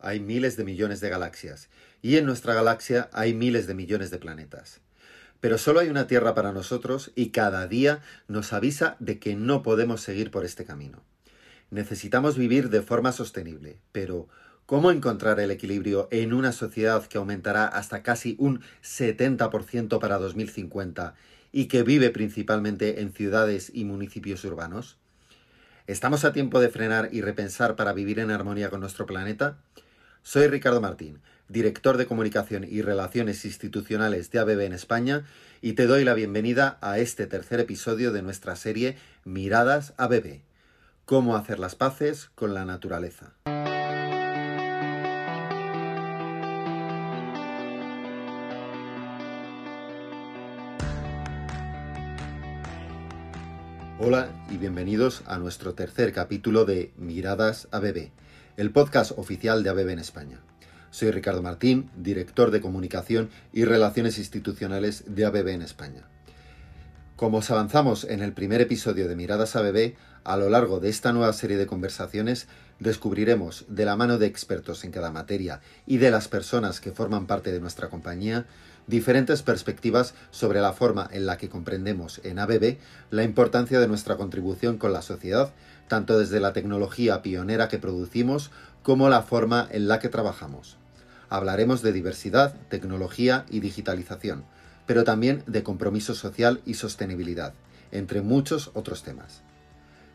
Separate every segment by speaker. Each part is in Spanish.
Speaker 1: Hay miles de millones de galaxias, y en nuestra galaxia hay miles de millones de planetas. Pero solo hay una Tierra para nosotros y cada día nos avisa de que no podemos seguir por este camino. Necesitamos vivir de forma sostenible, pero ¿cómo encontrar el equilibrio en una sociedad que aumentará hasta casi un 70% para 2050 y que vive principalmente en ciudades y municipios urbanos? ¿Estamos a tiempo de frenar y repensar para vivir en armonía con nuestro planeta? Soy Ricardo Martín, director de Comunicación y Relaciones Institucionales de ABB en España, y te doy la bienvenida a este tercer episodio de nuestra serie Miradas ABB. Cómo hacer las paces con la naturaleza. Hola y bienvenidos a nuestro tercer capítulo de Miradas ABB el podcast oficial de ABB en España. Soy Ricardo Martín, director de Comunicación y Relaciones Institucionales de ABB en España. Como os avanzamos en el primer episodio de Miradas ABB, a lo largo de esta nueva serie de conversaciones descubriremos, de la mano de expertos en cada materia y de las personas que forman parte de nuestra compañía, diferentes perspectivas sobre la forma en la que comprendemos en ABB la importancia de nuestra contribución con la sociedad tanto desde la tecnología pionera que producimos como la forma en la que trabajamos. Hablaremos de diversidad, tecnología y digitalización, pero también de compromiso social y sostenibilidad, entre muchos otros temas.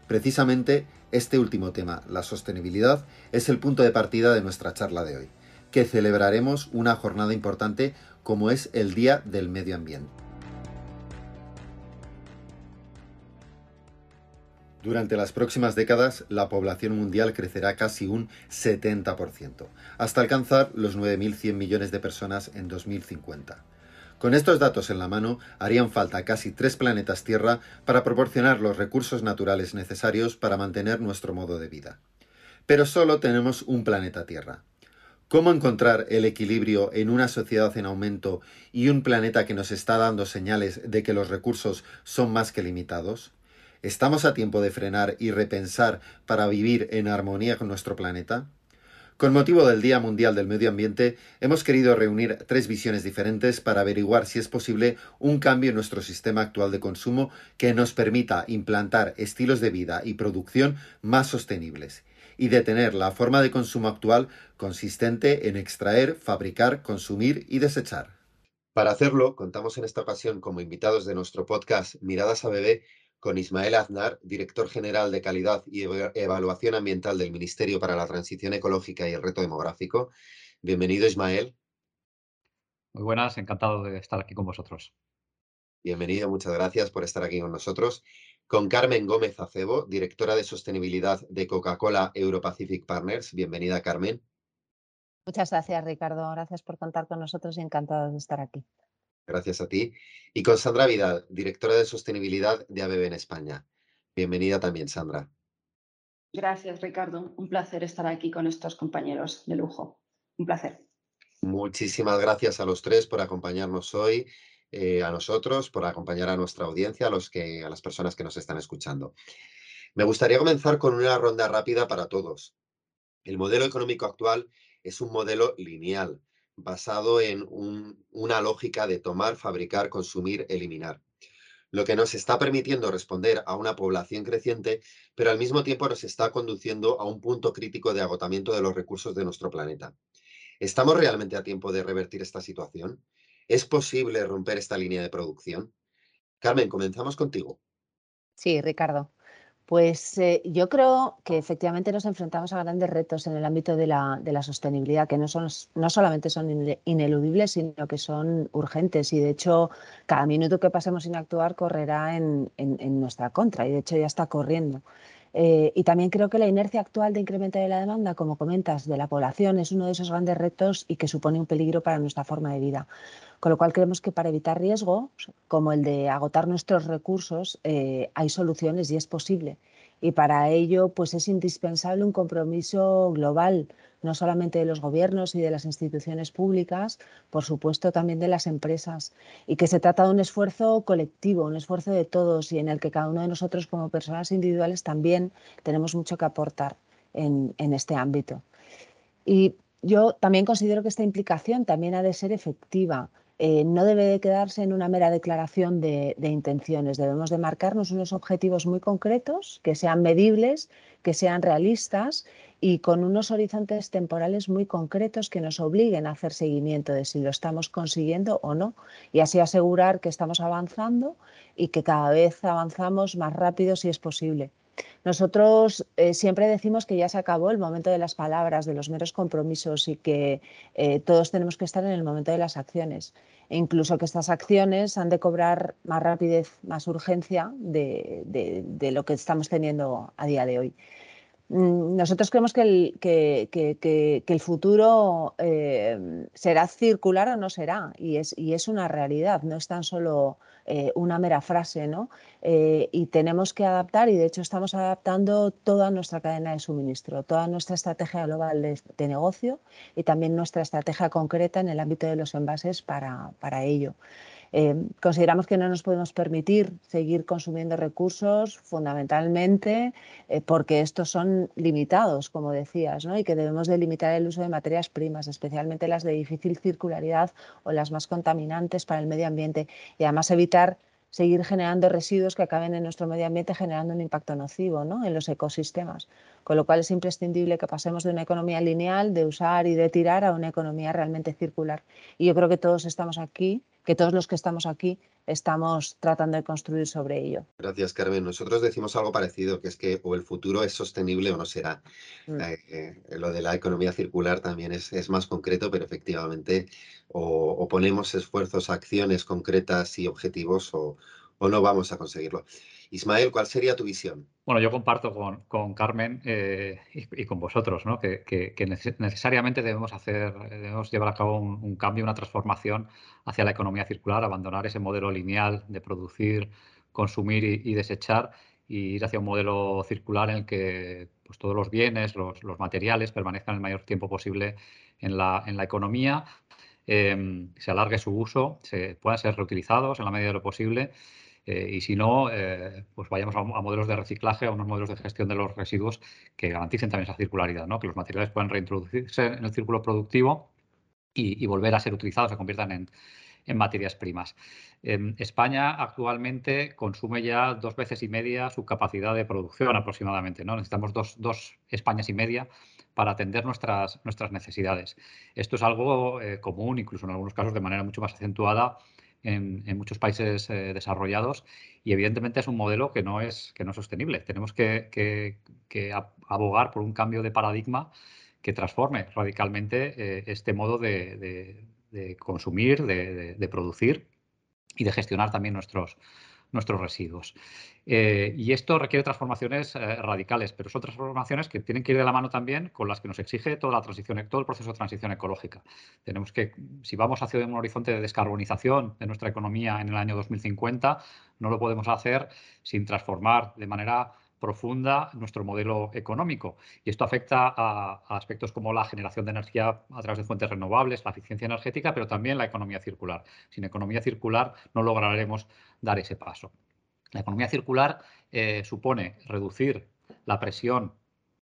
Speaker 1: Precisamente este último tema, la sostenibilidad, es el punto de partida de nuestra charla de hoy, que celebraremos una jornada importante como es el Día del Medio Ambiente. Durante las próximas décadas, la población mundial crecerá casi un 70%, hasta alcanzar los 9.100 millones de personas en 2050. Con estos datos en la mano, harían falta casi tres planetas Tierra para proporcionar los recursos naturales necesarios para mantener nuestro modo de vida. Pero solo tenemos un planeta Tierra. ¿Cómo encontrar el equilibrio en una sociedad en aumento y un planeta que nos está dando señales de que los recursos son más que limitados? ¿Estamos a tiempo de frenar y repensar para vivir en armonía con nuestro planeta? Con motivo del Día Mundial del Medio Ambiente, hemos querido reunir tres visiones diferentes para averiguar si es posible un cambio en nuestro sistema actual de consumo que nos permita implantar estilos de vida y producción más sostenibles y detener la forma de consumo actual consistente en extraer, fabricar, consumir y desechar. Para hacerlo, contamos en esta ocasión como invitados de nuestro podcast Miradas a Bebé con Ismael Aznar, director general de Calidad y Evaluación Ambiental del Ministerio para la Transición Ecológica y el Reto Demográfico. Bienvenido, Ismael.
Speaker 2: Muy buenas, encantado de estar aquí con vosotros.
Speaker 1: Bienvenido, muchas gracias por estar aquí con nosotros. Con Carmen Gómez Acebo, directora de Sostenibilidad de Coca-Cola Europacific Partners. Bienvenida, Carmen.
Speaker 3: Muchas gracias, Ricardo. Gracias por contar con nosotros y encantado de estar aquí.
Speaker 1: Gracias a ti. Y con Sandra Vidal, directora de sostenibilidad de ABB en España. Bienvenida también, Sandra.
Speaker 4: Gracias, Ricardo. Un placer estar aquí con estos compañeros de lujo. Un placer.
Speaker 1: Muchísimas gracias a los tres por acompañarnos hoy, eh, a nosotros, por acompañar a nuestra audiencia, a, los que, a las personas que nos están escuchando. Me gustaría comenzar con una ronda rápida para todos. El modelo económico actual es un modelo lineal basado en una lógica de tomar, fabricar, consumir, eliminar. Lo que nos está permitiendo responder a una población creciente, pero al mismo tiempo nos está conduciendo a un punto crítico de agotamiento de los recursos de nuestro planeta. ¿Estamos realmente a tiempo de revertir esta situación? ¿Es posible romper esta línea de producción? Carmen, comenzamos contigo.
Speaker 3: Sí, Ricardo. Pues eh, yo creo que efectivamente nos enfrentamos a grandes retos en el ámbito de la, sostenibilidad, que no, son, no solamente son ineludibles, sino que son urgentes. Y de hecho, cada minuto que pasemos sin actuar correrá en, nuestra contra. Y de hecho ya está corriendo. Eh, y también creo que la inercia actual de incremento de la demanda, como comentas, de la población es uno de esos grandes retos y que supone un peligro para nuestra forma de vida. Con lo cual creemos que para evitar riesgos, como el de agotar nuestros recursos, eh, hay soluciones y es posible. Y para ello pues es indispensable un compromiso global, no solamente de los gobiernos y de las instituciones públicas, por supuesto también de las empresas. Y que se trata de un esfuerzo colectivo, un esfuerzo de todos y en el que cada uno de nosotros como personas individuales también tenemos mucho que aportar en, en este ámbito. Y yo también considero que esta implicación también ha de ser efectiva. Eh, no debe de quedarse en una mera declaración de, intenciones. Debemos de marcarnos unos objetivos muy concretos, que sean medibles, que sean realistas y con unos horizontes temporales muy concretos que nos obliguen a hacer seguimiento de si lo estamos consiguiendo o no y así asegurar que estamos avanzando y que cada vez avanzamos más rápido si es posible. Nosotros eh, siempre decimos que ya se acabó el momento de las palabras, de los meros compromisos y que eh, todos tenemos que estar en el momento de las acciones. E incluso que estas acciones han de cobrar más rapidez, más urgencia de lo que estamos teniendo a día de hoy. Mm, nosotros creemos que el, futuro eh, será circular o no será, y es una realidad, no es tan solo eh, una mera frase, ¿no? Eh, y tenemos que adaptar, y de hecho estamos adaptando toda nuestra cadena de suministro, toda nuestra estrategia global de, negocio y también nuestra estrategia concreta en el ámbito de los envases para, para ello. Eh, consideramos que no nos podemos permitir seguir consumiendo recursos fundamentalmente eh, porque estos son limitados, como decías, ¿no? y que debemos de limitar el uso de materias primas, especialmente las de difícil circularidad o las más contaminantes para el medio ambiente, y además evitar seguir generando residuos que acaben en nuestro medio ambiente generando un impacto nocivo ¿no? en los ecosistemas. Con lo cual es imprescindible que pasemos de una economía lineal, de usar y de tirar, a una economía realmente circular. Y yo creo que todos estamos aquí que todos los que estamos aquí estamos tratando de construir sobre ello.
Speaker 1: Gracias, Carmen. Nosotros decimos algo parecido, que es que o el futuro es sostenible o no será. Mm. Eh, eh, lo de la economía circular también es, más concreto, pero efectivamente o, ponemos esfuerzos, acciones concretas y objetivos o, o no vamos a conseguirlo. Ismael, ¿cuál sería tu visión?
Speaker 2: Bueno, yo comparto con, Carmen eh, y, con vosotros, ¿no? que, necesariamente debemos hacer, debemos llevar a cabo un, cambio, una transformación hacia la economía circular, abandonar ese modelo lineal de producir, consumir y, desechar y ir hacia un modelo circular en el que pues, todos los bienes, los, materiales permanezcan el mayor tiempo posible en la, en la economía, eh, se alargue su uso, se puedan ser reutilizados en la medida de lo posible eh, y si no, eh, pues vayamos a, modelos de reciclaje, a unos modelos de gestión de los residuos que garanticen también esa circularidad, ¿no? que los materiales puedan reintroducirse en el círculo productivo y, volver a ser utilizados, se conviertan en, materias primas. España actualmente consume ya dos veces y media su capacidad de producción aproximadamente. ¿no? Necesitamos dos, dos Españas y media para atender nuestras, nuestras necesidades. Esto es algo eh, común, incluso en algunos casos de manera mucho más acentuada en, muchos países eh, desarrollados y evidentemente es un modelo que no es, que no es sostenible. Tenemos que, abogar por un cambio de paradigma que transforme radicalmente eh, este modo de, consumir, de, producir y de gestionar también nuestros, nuestros residuos. Eh, y esto requiere transformaciones eh, radicales, pero son transformaciones que tienen que ir de la mano también con las que nos exige toda la transición, todo el proceso de transición ecológica. Tenemos que, si vamos hacia un horizonte de descarbonización de nuestra economía en el año 2050, no lo podemos hacer sin transformar de manera profunda nuestro modelo económico. Y esto afecta a, aspectos como la generación de energía a través de fuentes renovables, la eficiencia energética, pero también la economía circular. Sin economía circular no lograremos dar ese paso. La economía circular eh, supone reducir la presión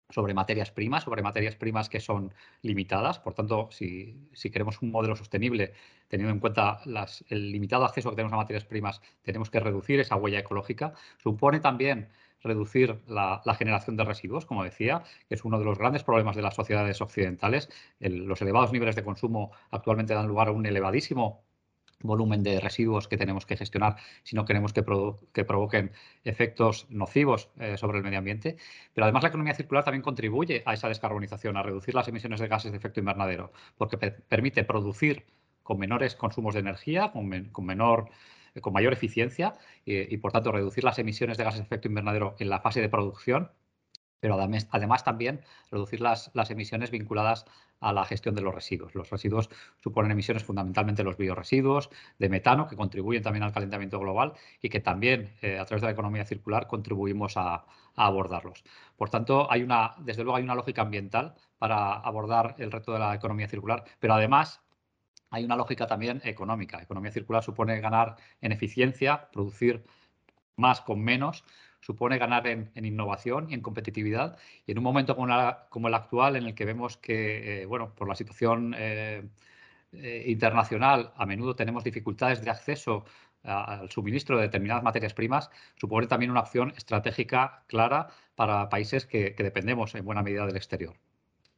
Speaker 2: sobre materias primas, sobre materias primas que son limitadas. Por tanto, si, queremos un modelo sostenible, teniendo en cuenta el limitado acceso que tenemos a materias primas, tenemos que reducir esa huella ecológica. Supone también reducir la, generación de residuos, como decía, que es uno de los grandes problemas de las sociedades occidentales. los elevados niveles de consumo actualmente dan lugar a un elevadísimo volumen de residuos que tenemos que gestionar si no queremos que, provoquen efectos nocivos eh, sobre el medio ambiente. Pero además la economía circular también contribuye a esa descarbonización, a reducir las emisiones de gases de efecto invernadero, porque permite producir con menores consumos de energía, con menor con mayor eficiencia y, por tanto, reducir las emisiones de gases de efecto invernadero en la fase de producción, pero además, también reducir las, las, emisiones vinculadas a la gestión de los residuos. Los residuos suponen emisiones fundamentalmente los bioresiduos, de metano, que contribuyen también al calentamiento global y que también, eh, a través de la economía circular, contribuimos a, a, abordarlos. Por tanto, hay una, desde luego hay una lógica ambiental para abordar el reto de la economía circular, pero además hay una lógica también económica. Economía circular supone ganar en eficiencia, producir más con menos, supone ganar en, innovación y en competitividad. Y en un momento como, el actual, en el que vemos que, eh, bueno, por la situación eh, internacional, a menudo tenemos dificultades de acceso al suministro de determinadas materias primas, supone también una opción estratégica clara para países que dependemos en buena medida del exterior.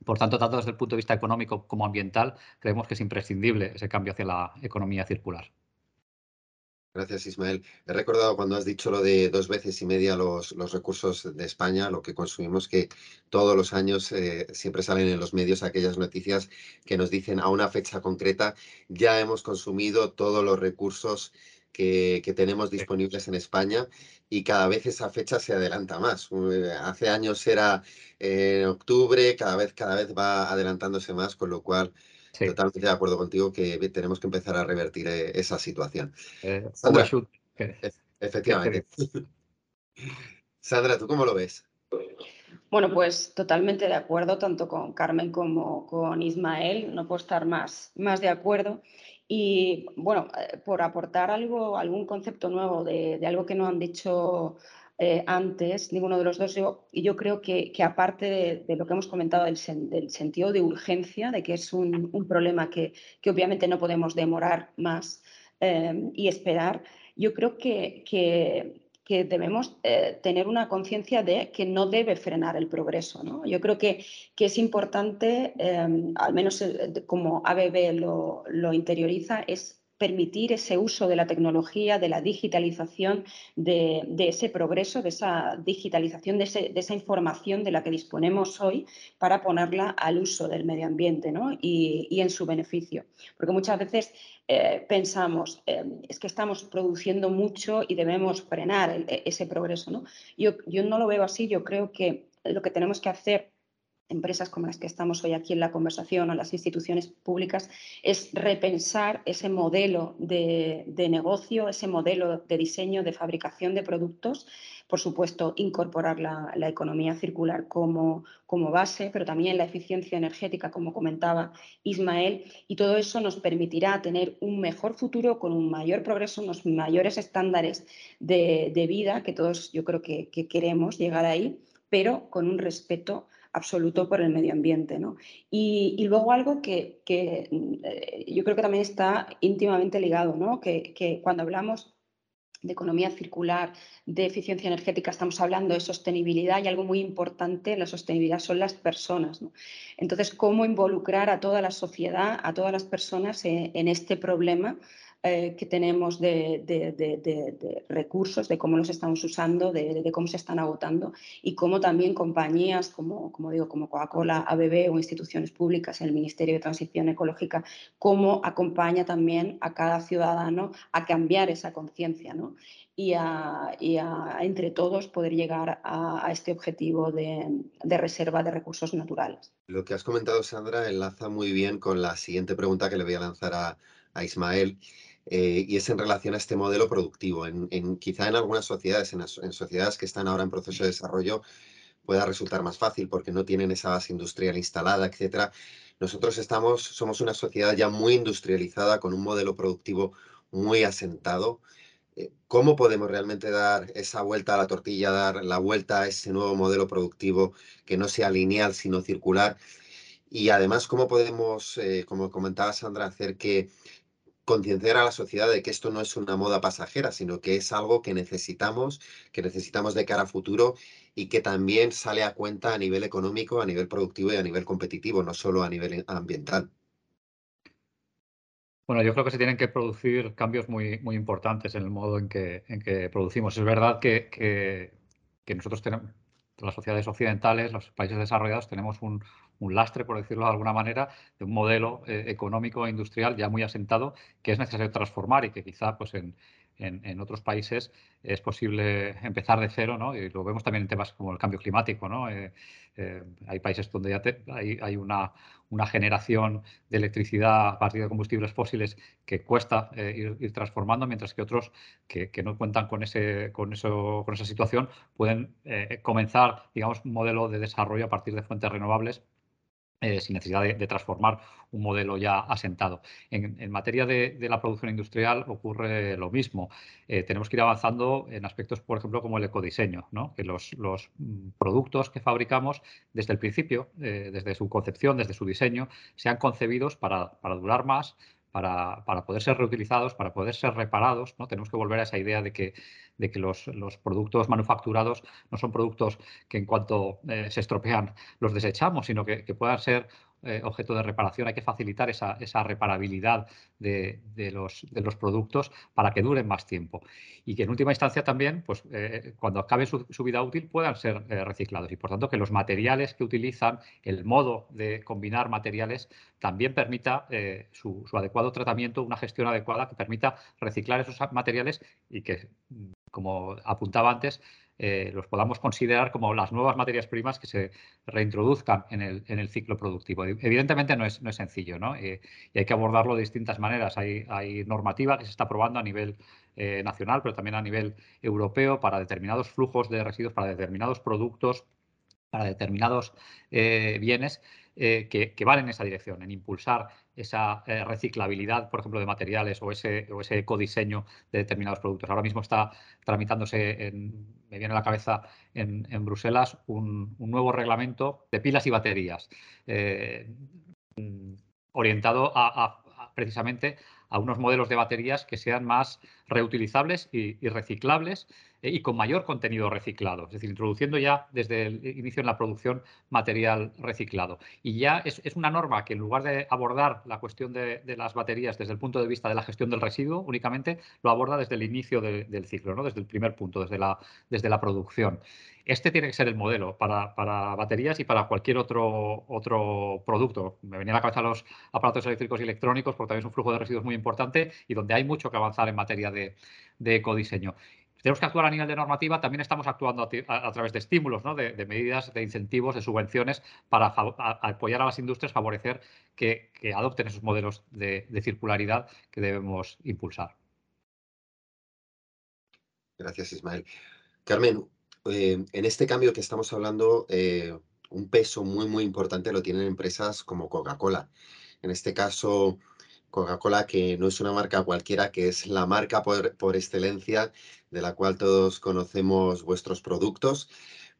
Speaker 2: Por tanto, tanto desde el punto de vista económico como ambiental, creemos que es imprescindible ese cambio hacia la economía circular.
Speaker 5: Gracias, Ismael. He recordado cuando has dicho lo de dos veces y media los, recursos de España, lo que consumimos, que todos los años eh, siempre salen en los medios aquellas noticias que nos dicen a una fecha concreta ya hemos consumido todos los recursos que, tenemos disponibles en España y cada vez esa fecha se adelanta más. Eh, hace años era en octubre, cada vez, cada vez va adelantándose más, con lo cual Totalmente de acuerdo contigo que tenemos que empezar a revertir eh, esa situación.
Speaker 2: Eh,
Speaker 5: efectivamente. Sandra, ¿tú cómo lo ves?
Speaker 4: Bueno, pues totalmente de acuerdo, tanto con Carmen como con Ismael, no puedo estar más, más de acuerdo. Y bueno, eh, por aportar algo, algún concepto nuevo de, de algo que no han dicho eh, antes, ninguno de los dos. Yo, yo creo que, aparte de, lo que hemos comentado del, sentido de urgencia, de que es un, problema que, obviamente no podemos demorar más eh, y esperar, yo creo que, que debemos eh, tener una conciencia de que no debe frenar el progreso. ¿no? Yo creo que, que es importante, al menos como ABB lo, lo interioriza, es permitir ese uso de la tecnología, de la digitalización, de, ese progreso, de esa digitalización, de, esa información de la que disponemos hoy para ponerla al uso del medio ambiente y, en su beneficio. Porque muchas veces eh, pensamos, eh, es que estamos produciendo mucho y debemos frenar ese progreso. ¿no? Yo no lo veo así, yo creo que lo que tenemos que hacer empresas como las que estamos hoy aquí en la conversación o las instituciones públicas, es repensar ese modelo de, negocio, ese modelo de diseño, de fabricación de productos, por supuesto, incorporar la, economía circular como, base, pero también la eficiencia energética, como comentaba Ismael, y todo eso nos permitirá tener un mejor futuro con un mayor progreso, unos mayores estándares de, vida, que todos yo creo que queremos llegar ahí, pero con un respeto absoluto por el medio ambiente. ¿no? Y, luego algo que, eh, yo creo que también está íntimamente ligado, ¿no? que, cuando hablamos de economía circular, de eficiencia energética, estamos hablando de sostenibilidad y algo muy importante en la sostenibilidad son las personas. Entonces, ¿cómo involucrar a toda la sociedad, a todas las personas en este problema? Eh, que tenemos de, recursos, de cómo los estamos usando, de, cómo se están agotando y cómo también compañías como, como digo, como Coca-Cola, ABB o instituciones públicas, el Ministerio de Transición Ecológica, cómo acompaña también a cada ciudadano a cambiar esa conciencia ¿no? y, a, entre todos poder llegar a, este objetivo de, reserva de recursos naturales.
Speaker 5: Lo que has comentado, Sandra, enlaza muy bien con la siguiente pregunta que le voy a lanzar a, a Ismael eh, y es en relación a este modelo productivo. En, quizá en algunas sociedades, en, sociedades que están ahora en proceso de desarrollo, pueda resultar más fácil porque no tienen esa base industrial instalada, etcétera. Nosotros estamos, somos una sociedad ya muy industrializada con un modelo productivo muy asentado. Eh, ¿Cómo podemos realmente dar esa vuelta a la tortilla, dar la vuelta a ese nuevo modelo productivo que no sea lineal, sino circular? Y además, ¿cómo podemos, eh, como comentaba Sandra, hacer que concienciar a la sociedad de que esto no es una moda pasajera, sino que es algo que necesitamos, que necesitamos de cara a futuro y que también sale a cuenta a nivel económico, a nivel productivo y a nivel competitivo, no solo a nivel ambiental.
Speaker 2: Bueno, yo creo que se tienen que producir cambios muy, muy importantes en el modo en que, en que producimos. Es verdad que, que nosotros tenemos, las sociedades occidentales, los países desarrollados, tenemos un, un lastre, por decirlo de alguna manera, de un modelo eh, económico e industrial ya muy asentado que es necesario transformar y que quizá pues en, en, otros países es posible empezar de cero, ¿no? Y lo vemos también en temas como el cambio climático, ¿no? Eh, eh, hay países donde ya hay, hay una, una, generación de electricidad a partir de combustibles fósiles que cuesta ir, transformando, mientras que otros que, que, no cuentan con, ese, con, eso, con esa situación pueden comenzar, digamos, un modelo de desarrollo a partir de fuentes renovables eh, sin necesidad de, transformar un modelo ya asentado. En, materia de, la producción industrial ocurre lo mismo. Eh, tenemos que ir avanzando en aspectos, por ejemplo, como el ecodiseño, que los, mm, productos que fabricamos desde el principio, eh, desde su concepción, desde su diseño, sean concebidos para, durar más, para, poder ser reutilizados, para poder ser reparados. ¿no? Tenemos que volver a esa idea de que, de que los, productos manufacturados no son productos que en cuanto eh, se estropean los desechamos, sino que, puedan ser eh, objeto de reparación. Hay que facilitar esa, reparabilidad de, los, productos para que duren más tiempo. Y que en última instancia también, pues, eh, cuando acabe su, vida útil, puedan ser reciclados. Y por tanto, que los materiales que utilizan, el modo de combinar materiales, también permita su, su adecuado tratamiento, una gestión adecuada que permita reciclar esos materiales y que como apuntaba antes, eh, los podamos considerar como las nuevas materias primas que se reintroduzcan en el, ciclo productivo. Evidentemente no es, sencillo ¿no? Eh, y hay que abordarlo de distintas maneras. Hay, normativa que se está aprobando a nivel eh, nacional, pero también a nivel europeo para determinados flujos de residuos, para determinados productos, para determinados bienes que, que, van en esa dirección, en impulsar esa eh, reciclabilidad, por ejemplo, de materiales o ese, o ese ecodiseño de determinados productos. Ahora mismo está tramitándose, me viene a la cabeza, en, Bruselas un, nuevo reglamento de pilas y baterías, eh, orientado a, precisamente a unos modelos de baterías que sean más reutilizables y, reciclables eh, y con mayor contenido reciclado, es decir, introduciendo ya desde el inicio en la producción material reciclado. Y ya es, una norma que en lugar de abordar la cuestión de, las baterías desde el punto de vista de la gestión del residuo, únicamente lo aborda desde el inicio del ciclo, ¿no? desde el primer punto, desde la, desde la producción. Este tiene que ser el modelo para, baterías y para cualquier otro, otro producto. Me venía a la cabeza los aparatos eléctricos y electrónicos, porque también es un flujo de residuos muy importante y donde hay mucho que avanzar en materia de, ecodiseño tenemos que actuar a nivel de normativa, también estamos actuando a, través de estímulos, de, medidas, de incentivos, de subvenciones para apoyar a las industrias, favorecer que, adopten esos modelos de, circularidad que debemos impulsar.
Speaker 5: Gracias, Ismael. Carmen, eh, en este cambio que estamos hablando, eh, un peso muy, muy importante lo tienen empresas como Coca-Cola. En este caso, Coca-Cola, que no es una marca cualquiera, que es la marca por, por, excelencia de la cual todos conocemos vuestros productos,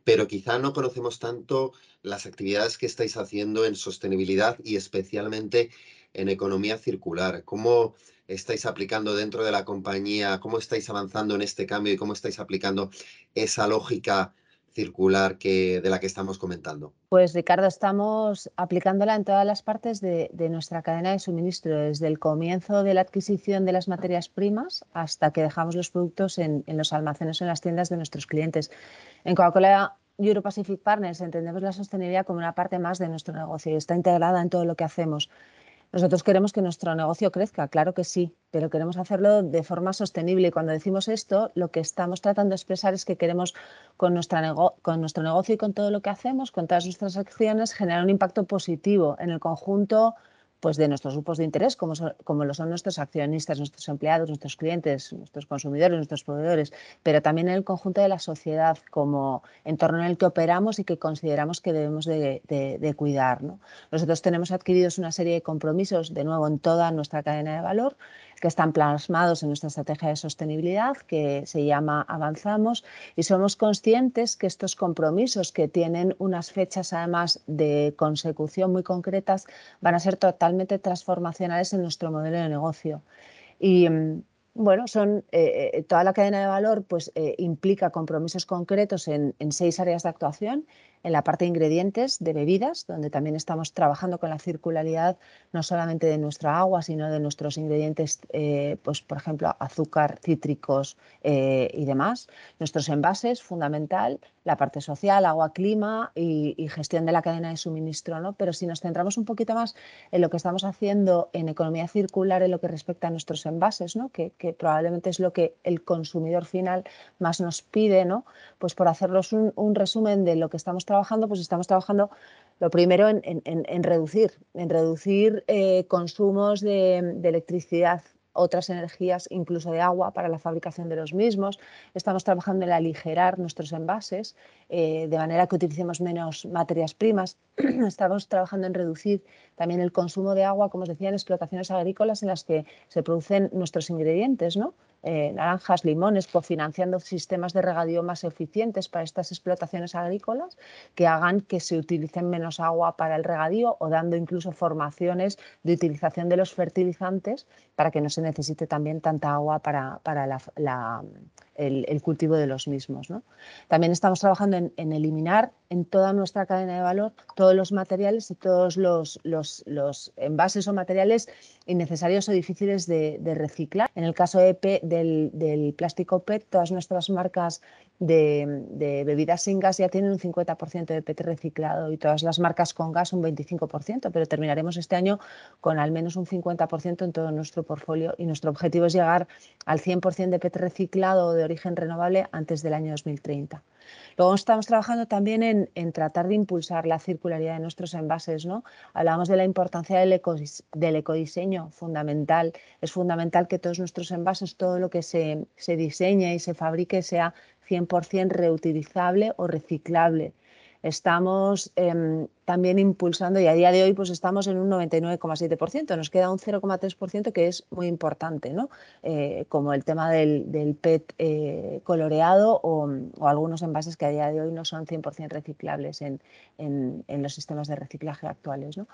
Speaker 5: pero quizá no conocemos tanto las actividades que estáis haciendo en sostenibilidad y especialmente en economía circular. ¿Cómo estáis aplicando dentro de la compañía? ¿Cómo estáis avanzando en este cambio y cómo estáis aplicando esa lógica circular que, de la que estamos comentando?
Speaker 3: Pues Ricardo, estamos aplicándola en todas las partes de, nuestra cadena de suministro, desde el comienzo de la adquisición de las materias primas hasta que dejamos los productos en, en los almacenes o en las tiendas de nuestros clientes. En Coca-Cola Euro Pacific Partners entendemos la sostenibilidad como una parte más de nuestro negocio y está integrada en todo lo que hacemos. Nosotros queremos que nuestro negocio crezca, claro que sí, pero queremos hacerlo de forma sostenible. Y cuando decimos esto, lo que estamos tratando de expresar es que queremos con, nuestra con nuestro negocio y con todo lo que hacemos, con todas nuestras acciones, generar un impacto positivo en el conjunto pues de nuestros grupos de interés, como, como lo son nuestros accionistas, nuestros empleados, nuestros clientes, nuestros consumidores, nuestros proveedores, pero también en el conjunto de la sociedad como entorno en el que operamos y que consideramos que debemos de, de cuidar. ¿no? Nosotros tenemos adquiridos una serie de compromisos, de nuevo, en toda nuestra cadena de valor, que están plasmados en nuestra estrategia de sostenibilidad, que se llama Avanzamos, y somos conscientes que estos compromisos, que tienen unas fechas además de consecución muy concretas, van a ser totalmente transformacionales en nuestro modelo de negocio. Y mm, bueno, son eh, eh, toda la cadena de valor pues, eh, implica compromisos concretos en, en, seis áreas de actuación en la parte de ingredientes de bebidas, donde también estamos trabajando con la circularidad no solamente de nuestra agua, sino de nuestros ingredientes, eh, pues por ejemplo, azúcar, cítricos eh, y demás. Nuestros envases, fundamental, la parte social, agua, clima y, gestión de la cadena de suministro. ¿no? Pero si nos centramos un poquito más en lo que estamos haciendo en economía circular en lo que respecta a nuestros envases, ¿no? que, probablemente es lo que el consumidor final más nos pide, ¿no? pues por hacerlos un, un resumen de lo que estamos trabajando, pues estamos trabajando lo primero en, reducir, en reducir eh, consumos de, electricidad otras energías, incluso de agua, para la fabricación de los mismos. Estamos trabajando en aligerar nuestros envases, eh, de manera que utilicemos menos materias primas. Estamos trabajando en reducir también el consumo de agua, como os decía, en explotaciones agrícolas en las que se producen nuestros ingredientes, ¿no? Eh, naranjas, limones, cofinanciando sistemas de regadío más eficientes para estas explotaciones agrícolas que hagan que se utilicen menos agua para el regadío o dando incluso formaciones de utilización de los fertilizantes para que no se necesite también tanta agua para, el, cultivo de los mismos. También estamos trabajando en, eliminar en toda nuestra cadena de valor todos los materiales y todos los, envases o materiales innecesarios o difíciles de, reciclar. En el caso de del plástico PET, todas nuestras marcas de, bebidas sin gas ya tienen un 50% de PET reciclado y todas las marcas con gas un 25%, pero terminaremos este año con al menos un 50% en todo nuestro portfolio y nuestro objetivo es llegar al 100% de PET reciclado de origen renovable antes del año 2030. Luego estamos trabajando también en, tratar de impulsar la circularidad de nuestros envases. ¿no? Hablábamos de la importancia del, del, ecodiseño, fundamental. Es fundamental que todos nuestros envases, todo lo que se, se diseñe y se fabrique sea 100% reutilizable o reciclable. Estamos em, también impulsando y a día de hoy pues estamos en un 99,7%, nos queda un 0,3% que es muy importante, ¿no? Eh, como el tema del, PET eh, coloreado o, algunos envases que a día de hoy no son 100% reciclables en, los sistemas de reciclaje actuales. ¿no?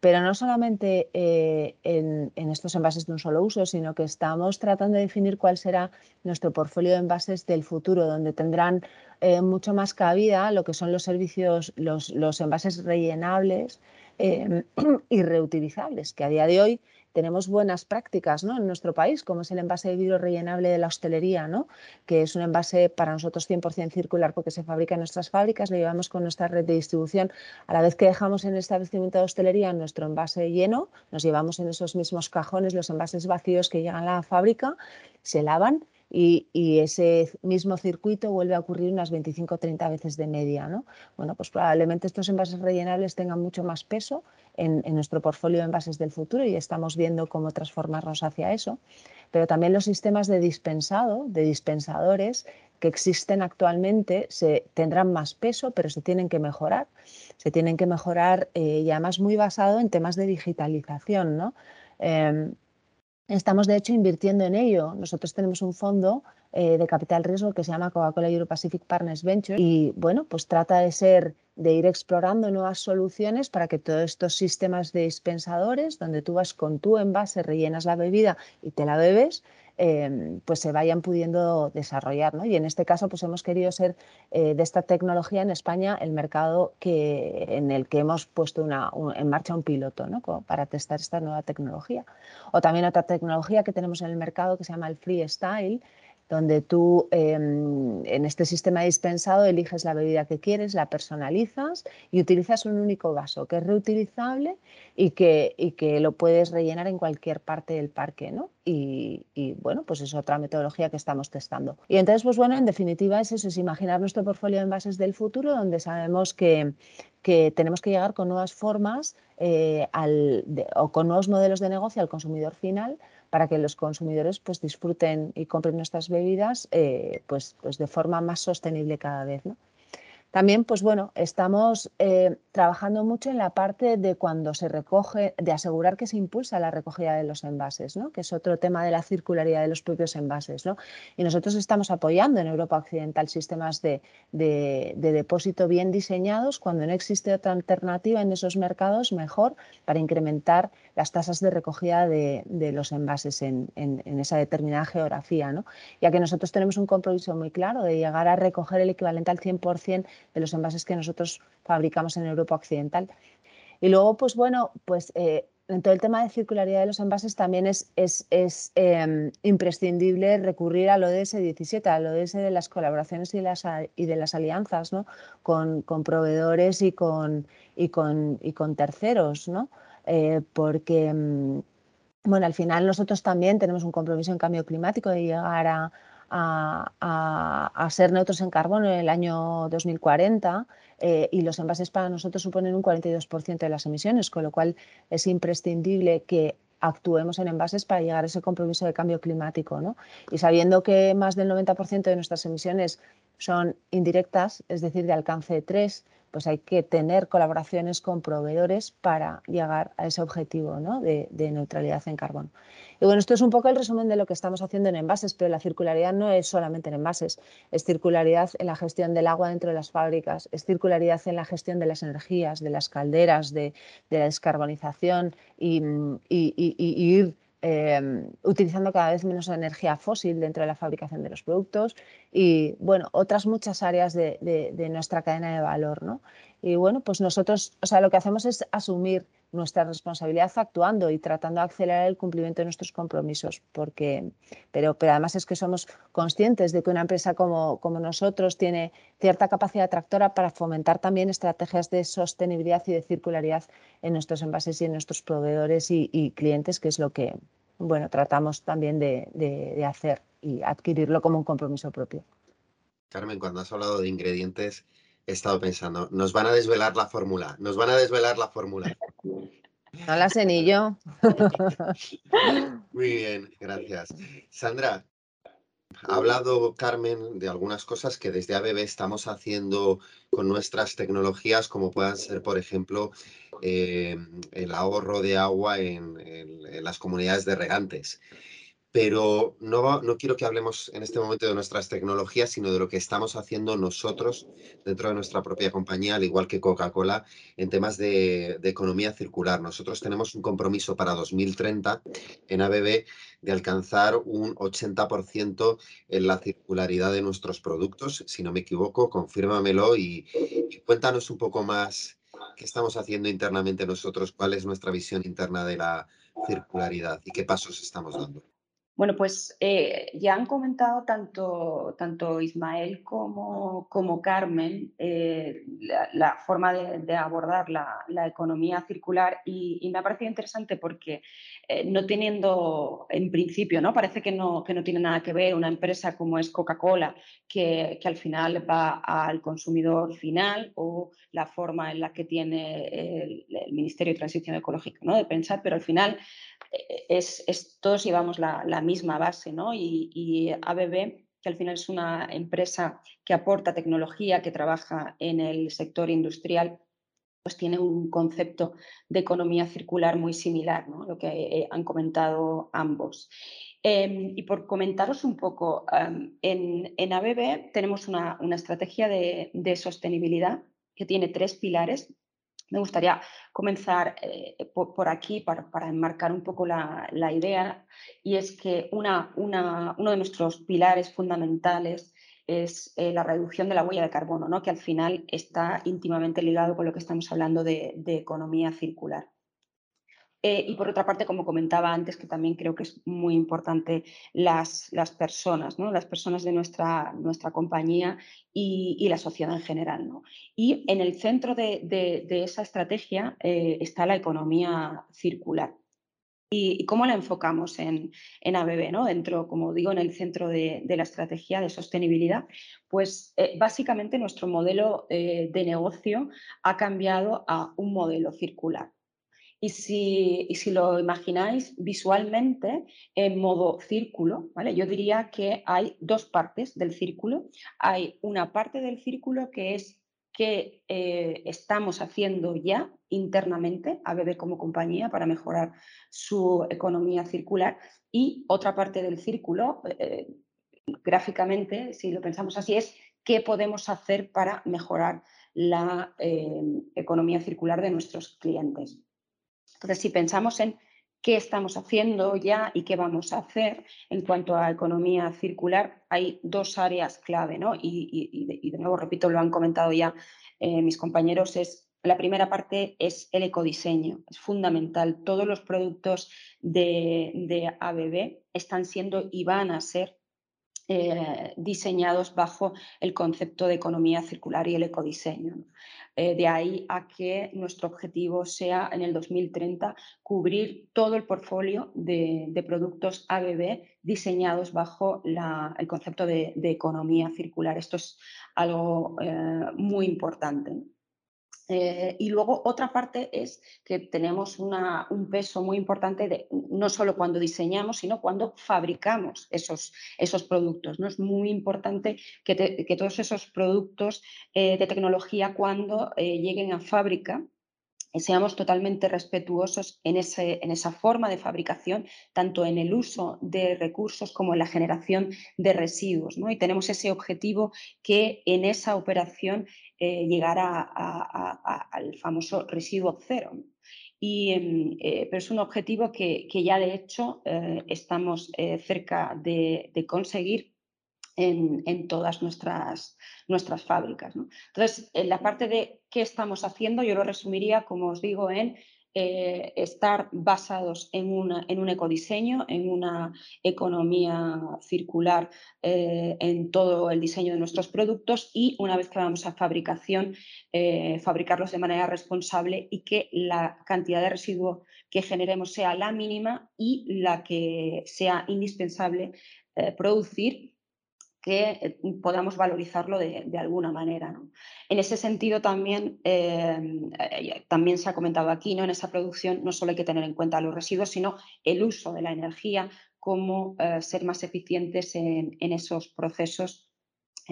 Speaker 3: Pero no solamente eh, en, estos envases de un solo uso, sino que estamos tratando de definir cuál será nuestro portfolio de envases del futuro, donde tendrán mucho más cabida lo que son los servicios, los, los envases rellenables em, y reutilizables, que a día de hoy tenemos buenas prácticas ¿no? en nuestro país, como es el envase de vidrio rellenable de la hostelería, ¿no? que es un envase para nosotros 100% circular porque se fabrica en nuestras fábricas, lo llevamos con nuestra red de distribución. A la vez que dejamos en el establecimiento de hostelería nuestro envase lleno, nos llevamos en esos mismos cajones los envases vacíos que llegan a la fábrica, se lavan y, ese mismo circuito vuelve a ocurrir unas 25 o 30 veces de media. ¿no? Bueno, pues probablemente estos envases rellenables tengan mucho más peso en, nuestro portfolio de envases del futuro y estamos viendo cómo transformarnos hacia eso. Pero también los sistemas de dispensado, de dispensadores que existen actualmente se, tendrán más peso, pero se tienen que mejorar. Se tienen que mejorar eh, y además muy basado en temas de digitalización. ¿no? Em, Estamos, de hecho, invirtiendo en ello. Nosotros tenemos un fondo eh, de capital riesgo que se llama Coca-Cola Euro Pacific Partners Venture y, bueno, pues trata de ser de ir explorando nuevas soluciones para que todos estos sistemas de dispensadores, donde tú vas con tu envase, rellenas la bebida y te la bebes, Em, pues se vayan pudiendo desarrollar. ¿no? Y en este caso pues hemos querido ser eh, de esta tecnología en España el mercado en el que hemos puesto una, en marcha un piloto ¿no? para testar esta nueva tecnología. O también otra tecnología que tenemos en el mercado que se llama el Freestyle, donde tú em, en este sistema dispensado eliges la bebida que quieres, la personalizas y utilizas un único vaso que es reutilizable y que, y que lo puedes rellenar en cualquier parte del parque, ¿no? Y, bueno, pues es otra metodología que estamos testando. Y entonces, pues bueno, en definitiva es eso, es imaginar nuestro portfolio de envases del futuro, donde sabemos que, que tenemos que llegar con nuevas formas eh, al, o con nuevos modelos de negocio al consumidor final para que los consumidores pues, disfruten y compren nuestras bebidas eh, pues, pues de forma más sostenible cada vez. ¿no? También, pues bueno, estamos eh, trabajando mucho en la parte de cuando se recoge, de asegurar que se impulsa la recogida de los envases, ¿no? que es otro tema de la circularidad de los propios envases. ¿no? Y nosotros estamos apoyando en Europa Occidental sistemas de, de, depósito bien diseñados. Cuando no existe otra alternativa en esos mercados, mejor para incrementar las tasas de recogida de, de los envases en, en, en, esa determinada geografía. ¿no? Ya que nosotros tenemos un compromiso muy claro de llegar a recoger el equivalente al 100% de los envases que nosotros fabricamos en Europa Occidental. Y luego, pues bueno, pues eh, en todo el tema de circularidad de los envases también es, es, es em, imprescindible recurrir al ODS 17, al ODS de las colaboraciones y, las, y de las alianzas ¿no? con, con, proveedores y con, y con, y con terceros, ¿no? Eh, porque em, bueno, al final nosotros también tenemos un compromiso en cambio climático de llegar a, a, ser neutros en carbono en el año 2040 eh, y los envases para nosotros suponen un 42% de las emisiones, con lo cual es imprescindible que actuemos en envases para llegar a ese compromiso de cambio climático. ¿no? Y sabiendo que más del 90% de nuestras emisiones son indirectas, es decir, de alcance 3, pues hay que tener colaboraciones con proveedores para llegar a ese objetivo de, neutralidad en carbono. Y bueno, esto es un poco el resumen de lo que estamos haciendo en envases, pero la circularidad no es solamente en envases, es circularidad en la gestión del agua dentro de las fábricas, es circularidad en la gestión de las energías, de las calderas, de, la descarbonización y, ir em, utilizando cada vez menos energía fósil dentro de la fabricación de los productos y, bueno, otras muchas áreas de, de nuestra cadena de valor, ¿no? Y bueno, pues nosotros, o sea, lo que hacemos es asumir nuestra responsabilidad actuando y tratando de acelerar el cumplimiento de nuestros compromisos, porque, pero, pero además es que somos conscientes de que una empresa como, como nosotros tiene cierta capacidad atractora para fomentar también estrategias de sostenibilidad y de circularidad en nuestros envases y en nuestros proveedores y, clientes, que es lo que bueno, tratamos también de, de hacer y adquirirlo como un compromiso propio.
Speaker 5: Carmen, cuando has hablado de ingredientes, he estado pensando, nos van a desvelar la fórmula, nos van a desvelar la fórmula.
Speaker 3: No la sé ni yo.
Speaker 5: Muy bien, gracias. Sandra, ha hablado Carmen de algunas cosas que desde ABB estamos haciendo con nuestras tecnologías, como puedan ser, por ejemplo, eh, el ahorro de agua en las comunidades de regantes pero no, no quiero que hablemos en este momento de nuestras tecnologías, sino de lo que estamos haciendo nosotros dentro de nuestra propia compañía, al igual que Coca-Cola, en temas de, economía circular. Nosotros tenemos un compromiso para 2030 en ABB de alcanzar un 80% en la circularidad de nuestros productos, si no me equivoco, confírmamelo y, y cuéntanos un poco más qué estamos haciendo internamente nosotros, cuál es nuestra visión interna de la circularidad y qué pasos estamos dando.
Speaker 4: Bueno, pues eh, ya han comentado tanto, tanto Ismael como, como Carmen eh, la, forma de, abordar la, economía circular y, me ha parecido interesante porque eh, no teniendo, en principio, ¿no? parece que no, que no tiene nada que ver una empresa como es Coca-Cola, que, al final va al consumidor final o la forma en la que tiene el, Ministerio de Transición Ecológica ¿no? de pensar, pero al final es, todos llevamos la, misma base, ¿no? Y, ABB, que al final es una empresa que aporta tecnología, que trabaja en el sector industrial, pues tiene un concepto de economía circular muy similar, ¿no? Lo que eh, han comentado ambos. Em, y por comentaros un poco, en, en, ABB tenemos una, estrategia de sostenibilidad que tiene tres pilares me gustaría comenzar eh, por, aquí para, enmarcar un poco la, idea y es que uno de nuestros pilares fundamentales es eh, la reducción de la huella de carbono, ¿no? que al final está íntimamente ligado con lo que estamos hablando de economía circular. Eh, y por otra parte, como comentaba antes, que también creo que es muy importante las, las personas, ¿no? las personas de nuestra, nuestra compañía y, la sociedad en general. ¿no? Y en el centro de, de, esa estrategia eh, está la economía circular. ¿Y, cómo la enfocamos en, en ABB? ¿no? Dentro, como digo, en el centro de, de la estrategia de sostenibilidad, pues eh, básicamente nuestro modelo de negocio ha cambiado a un modelo circular. Y si, si, lo imagináis visualmente en modo círculo, ¿vale? yo diría que hay dos partes del círculo. Hay una parte del círculo que es que eh, estamos haciendo ya internamente a BB como compañía para mejorar su economía circular y otra parte del círculo, eh, gráficamente, si lo pensamos así, es qué podemos hacer para mejorar la eh, economía circular de nuestros clientes. Entonces, si pensamos en qué estamos haciendo ya y qué vamos a hacer en cuanto a economía circular, hay dos áreas clave, ¿no? Y, de, nuevo, repito, lo han comentado ya eh, mis compañeros, es la primera parte es el ecodiseño, es fundamental. Todos los productos de, de ABB están siendo y van a ser eh, diseñados bajo el concepto de economía circular y el ecodiseño. Eh, de ahí a que nuestro objetivo sea en el 2030 cubrir todo el portfolio de, productos ABB diseñados bajo el concepto de, economía circular. Esto es algo eh, muy importante. Eh, y luego otra parte es que tenemos un peso muy importante no solo cuando diseñamos, sino cuando fabricamos esos, esos productos. ¿no? Es muy importante que, todos esos productos eh, de tecnología cuando eh, lleguen a fábrica seamos totalmente respetuosos en, ese, en, esa forma de fabricación, tanto en el uso de recursos como en la generación de residuos. ¿no? Y tenemos ese objetivo que en esa operación eh, llegará al famoso residuo cero. Y, em, eh, pero es un objetivo que, ya de hecho eh, estamos cerca de, conseguir en, todas nuestras, nuestras fábricas. Entonces, en la parte de qué estamos haciendo, yo lo resumiría, como os digo, en eh, estar basados en, un ecodiseño, en una economía circular eh, en todo el diseño de nuestros productos y una vez que vamos a fabricación, eh, fabricarlos de manera responsable y que la cantidad de residuo que generemos sea la mínima y la que sea indispensable producir que eh, podamos valorizarlo de, alguna manera. En ese sentido también, em, eh, también se ha comentado aquí, ¿no? en esa producción no solo hay que tener en cuenta los residuos, sino el uso de la energía, cómo eh, ser más eficientes en, esos procesos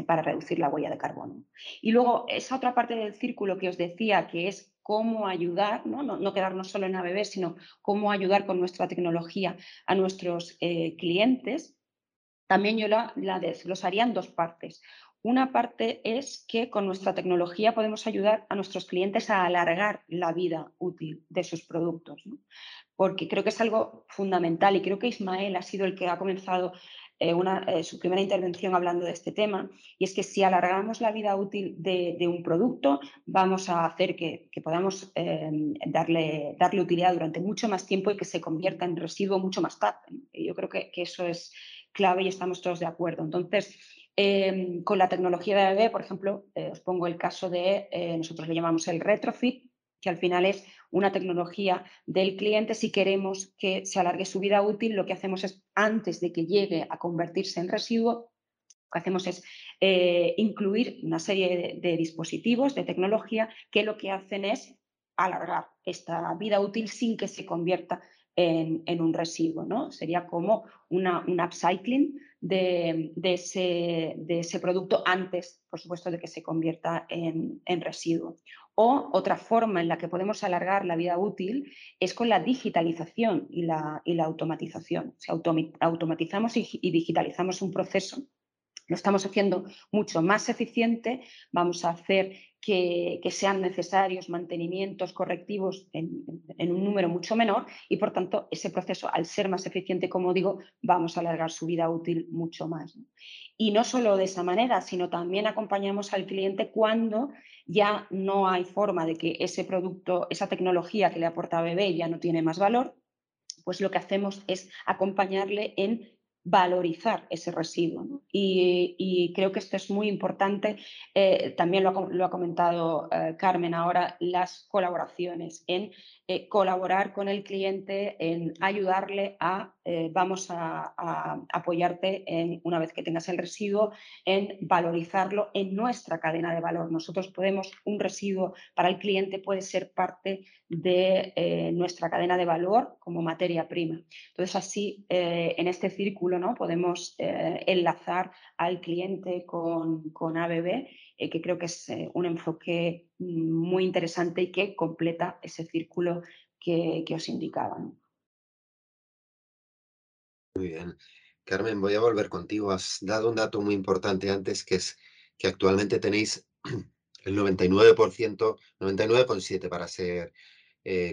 Speaker 4: para reducir la huella de carbono. Y luego esa otra parte del círculo que os decía, que es cómo ayudar, no, no, quedarnos solo en ABB, sino cómo ayudar con nuestra tecnología a nuestros clientes, también yo la, la desglosaría en dos partes. Una parte es que con nuestra tecnología podemos ayudar a nuestros clientes a alargar la vida útil de sus productos, porque creo que es algo fundamental y creo que Ismael ha sido el que ha comenzado eh, eh, su primera intervención hablando de este tema, y es que si alargamos la vida útil de, un producto, vamos a hacer que, podamos em, darle, darle utilidad durante mucho más tiempo y que se convierta en residuo mucho más tarde. Yo creo que, que eso es clave y estamos todos de acuerdo. Entonces, em, con la tecnología de ABB, por ejemplo, eh, os pongo el caso de, eh, nosotros le llamamos el retrofit, que al final es una tecnología del cliente. Si queremos que se alargue su vida útil, lo que hacemos es, antes de que llegue a convertirse en residuo, lo que hacemos es eh, incluir una serie de, dispositivos de tecnología que lo que hacen es alargar esta vida útil sin que se convierta en, un residuo. ¿no? Sería como una, un upcycling de, ese, de, ese, producto antes, por supuesto, de que se convierta en, residuo. O otra forma en la que podemos alargar la vida útil es con la digitalización y la, y la automatización. Si automatizamos y digitalizamos un proceso, lo estamos haciendo mucho más eficiente, vamos a hacer que, sean necesarios mantenimientos correctivos en, un número mucho menor y, por tanto, ese proceso, al ser más eficiente, como digo, vamos a alargar su vida útil mucho más. Y no solo de esa manera, sino también acompañamos al cliente cuando ya no hay forma de que ese producto, esa tecnología que le aporta a bebé ya no tiene más valor, pues lo que hacemos es acompañarle en valorizar ese residuo. Y, creo que esto es muy importante. Eh, también lo ha, comentado eh, Carmen ahora, las colaboraciones, en eh, colaborar con el cliente, en ayudarle a, vamos a, apoyarte en, una vez que tengas el residuo, en valorizarlo en nuestra cadena de valor. Nosotros podemos, un residuo para el cliente puede ser parte de nuestra cadena de valor como materia prima. Entonces, así, en este círculo, Podemos eh, enlazar al cliente con, con ABB, eh, que creo que es eh, un enfoque mm, muy interesante y que completa ese círculo que, os indicaba.
Speaker 5: Muy bien. Carmen, voy a volver contigo. Has dado un dato muy importante antes, que es que actualmente tenéis el 99%, 99,7% para ser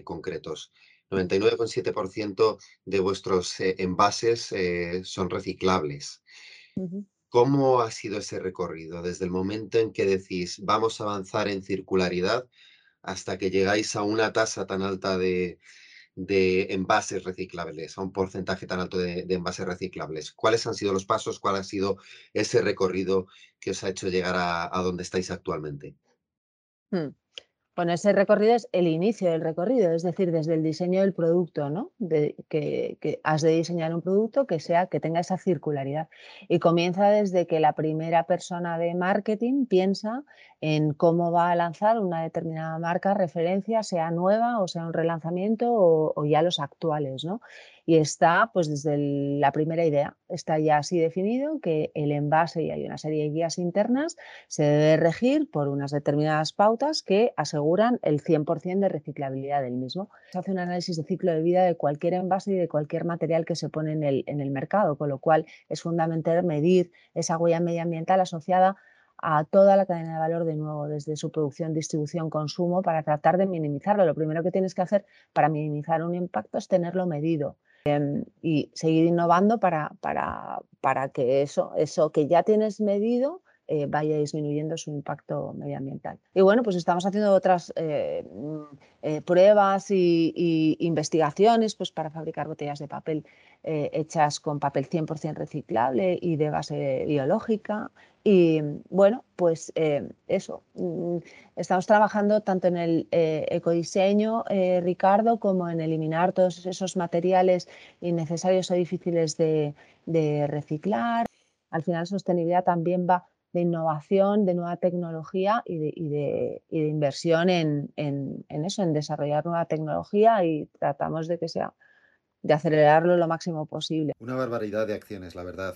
Speaker 5: concretos, 99,7% de vuestros eh, envases eh, son reciclables. ¿Cómo ha sido ese recorrido desde el momento en que decís vamos a avanzar en circularidad hasta que llegáis a una tasa tan alta de, envases reciclables, a un porcentaje tan alto de, envases reciclables? ¿Cuáles han sido los pasos? ¿Cuál ha sido ese recorrido que os ha hecho llegar a, donde estáis actualmente?
Speaker 3: Hmm. Bueno, ese recorrido es el inicio del recorrido, es decir, desde el diseño del producto, ¿no? De, que, has de diseñar un producto que sea, que tenga esa circularidad. Y comienza desde que la primera persona de marketing piensa en cómo va a lanzar una determinada marca, referencia, sea nueva o sea un relanzamiento o, o ya los actuales, ¿no? Y está pues desde la primera idea, está ya así definido que el envase y hay una serie de guías internas se debe regir por unas determinadas pautas que aseguran el 100% de reciclabilidad del mismo. Se hace un análisis de ciclo de vida de cualquier envase y de cualquier material que se pone en el, en el mercado, con lo cual es fundamental medir esa huella medioambiental asociada a toda la cadena de valor de nuevo, desde su producción, distribución, consumo, para tratar de minimizarlo. Lo primero que tienes que hacer para minimizar un impacto es tenerlo medido. Em, y seguir innovando para, para, para, que eso, eso que ya tienes medido eh, vaya disminuyendo su impacto medioambiental. Y bueno, pues estamos haciendo otras eh, mm, eh, pruebas y, investigaciones pues, para fabricar botellas de papel hechas con papel 100% reciclable y de base biológica. Y bueno, pues eso, mm, estamos trabajando tanto en el ecodiseño, Ricardo, como en eliminar todos esos materiales innecesarios o difíciles de, de reciclar. Al final, sostenibilidad también va de innovación, de nueva tecnología y de, inversión en, eso, en desarrollar nueva tecnología y tratamos de que sea, de acelerarlo lo máximo posible.
Speaker 1: Una barbaridad de acciones, la verdad.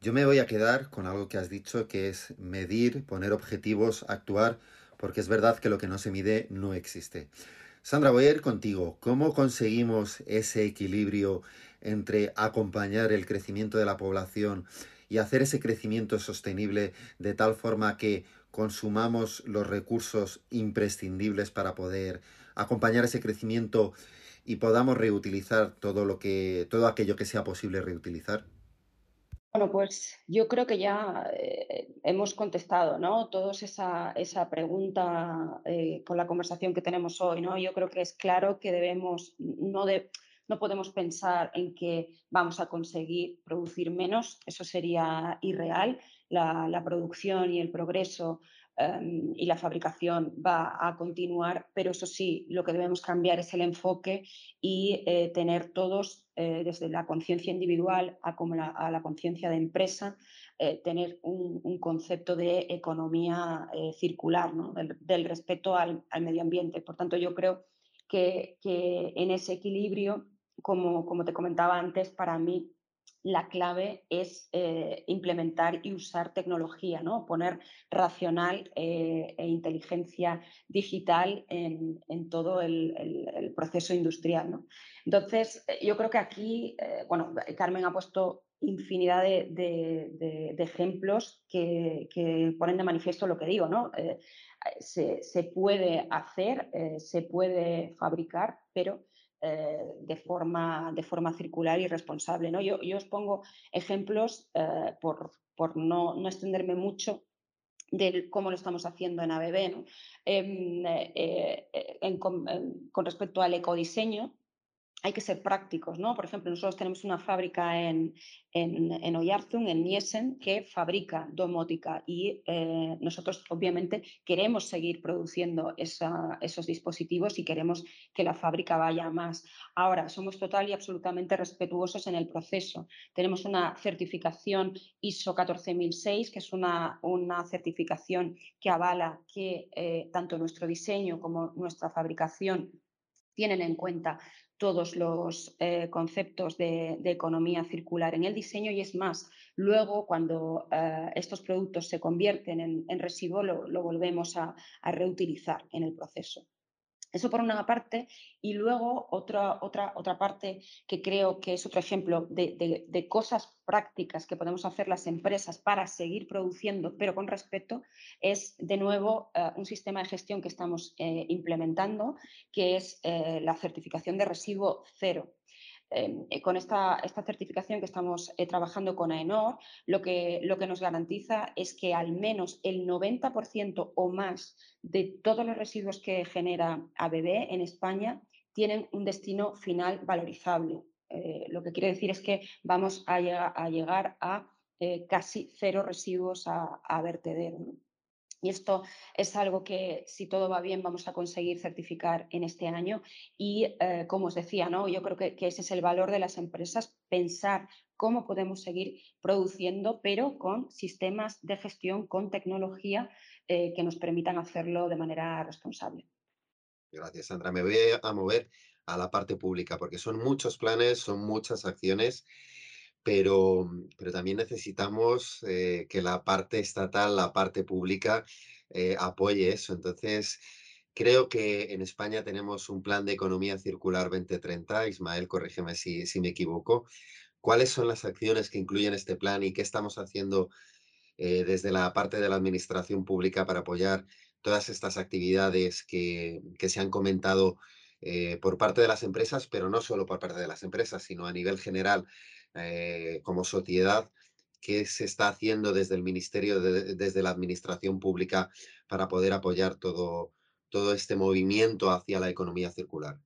Speaker 1: Yo me voy a quedar con algo que has dicho, que es medir, poner objetivos, actuar, porque es verdad que lo que no se mide no existe. Sandra, voy a ir contigo. ¿Cómo conseguimos ese equilibrio entre acompañar el crecimiento de la población y hacer ese crecimiento sostenible de tal forma que consumamos los recursos imprescindibles para poder acompañar ese crecimiento y podamos reutilizar todo lo que todo aquello que sea posible reutilizar?
Speaker 4: Bueno, pues yo creo que ya eh, hemos contestado, ¿no? Todos esa, esa pregunta eh, con la conversación que tenemos hoy, ¿no? Yo creo que es claro que debemos no de no podemos pensar en que vamos a conseguir producir menos, eso sería irreal. La, producción y el progreso em, y la fabricación va a continuar, pero eso sí, lo que debemos cambiar es el enfoque y eh, tener todos, eh, desde la conciencia individual a, como a la conciencia de empresa, eh, tener un, concepto de economía circular, del, respeto al, medio ambiente. Por tanto, yo creo que, que en ese equilibrio como, te comentaba antes, para mí la clave es eh, implementar y usar tecnología, ¿no? poner racional eh, e inteligencia digital en, todo el, proceso industrial. Entonces, eh, yo creo que aquí, bueno, Carmen ha puesto infinidad de, ejemplos que, ponen de manifiesto lo que digo. ¿no? Se, se, puede hacer, se puede fabricar, pero eh, de, forma, de forma circular y responsable. ¿no? Yo, yo os pongo ejemplos eh, por, por no, no, extenderme mucho de cómo lo estamos haciendo en ABB. Em, eh, con, respecto al ecodiseño, hay que ser prácticos, ¿no? Por ejemplo, nosotros tenemos una fábrica en, en, en Oyarzun, en Niesen, que fabrica domótica y eh, nosotros obviamente queremos seguir produciendo esos dispositivos y queremos que la fábrica vaya más. Ahora, somos total y absolutamente respetuosos en el proceso. Tenemos una certificación ISO 14006, que es una, una certificación que avala que eh, tanto nuestro diseño como nuestra fabricación tienen en cuenta todos los eh, conceptos de, economía circular en el diseño y es más, luego cuando eh, estos productos se convierten en, residuo lo, volvemos a, reutilizar en el proceso. Eso por una parte. Y luego otra, otra, otra parte que creo que es otro ejemplo de, cosas prácticas que podemos hacer las empresas para seguir produciendo, pero con respeto, es de nuevo eh, un sistema de gestión que estamos eh, implementando, que es eh, la certificación de residuo cero. Em, eh, con esta, certificación que estamos eh, trabajando con AENOR, lo que, nos garantiza es que al menos el 90% o más de todos los residuos que genera ABB en España tienen un destino final valorizable. Eh, lo que quiere decir es que vamos a, llegar a, casi cero residuos a, a verteder. Y esto es algo que, si todo va bien, vamos a conseguir certificar en este año. Y eh, como os decía, ¿no? yo creo que, ese es el valor de las empresas, pensar cómo podemos seguir produciendo, pero con sistemas de gestión, con tecnología eh, que nos permitan hacerlo de manera responsable.
Speaker 5: Gracias, Sandra. Me voy a mover a la parte pública porque son muchos planes, son muchas acciones pero, pero también necesitamos eh, que la parte estatal, la parte pública eh, apoye eso. Entonces, creo que en España tenemos un plan de economía circular 2030. Ismael, corrígeme si, si me equivoco. ¿Cuáles son las acciones que incluyen este plan y qué estamos haciendo eh, desde la parte de la administración pública para apoyar todas estas actividades que, que se han comentado por parte de las empresas, pero no solo por parte de las empresas, sino a nivel general eh, como sociedad, qué se está haciendo desde el Ministerio, desde la Administración Pública para poder apoyar todo, todo este movimiento hacia la economía circular.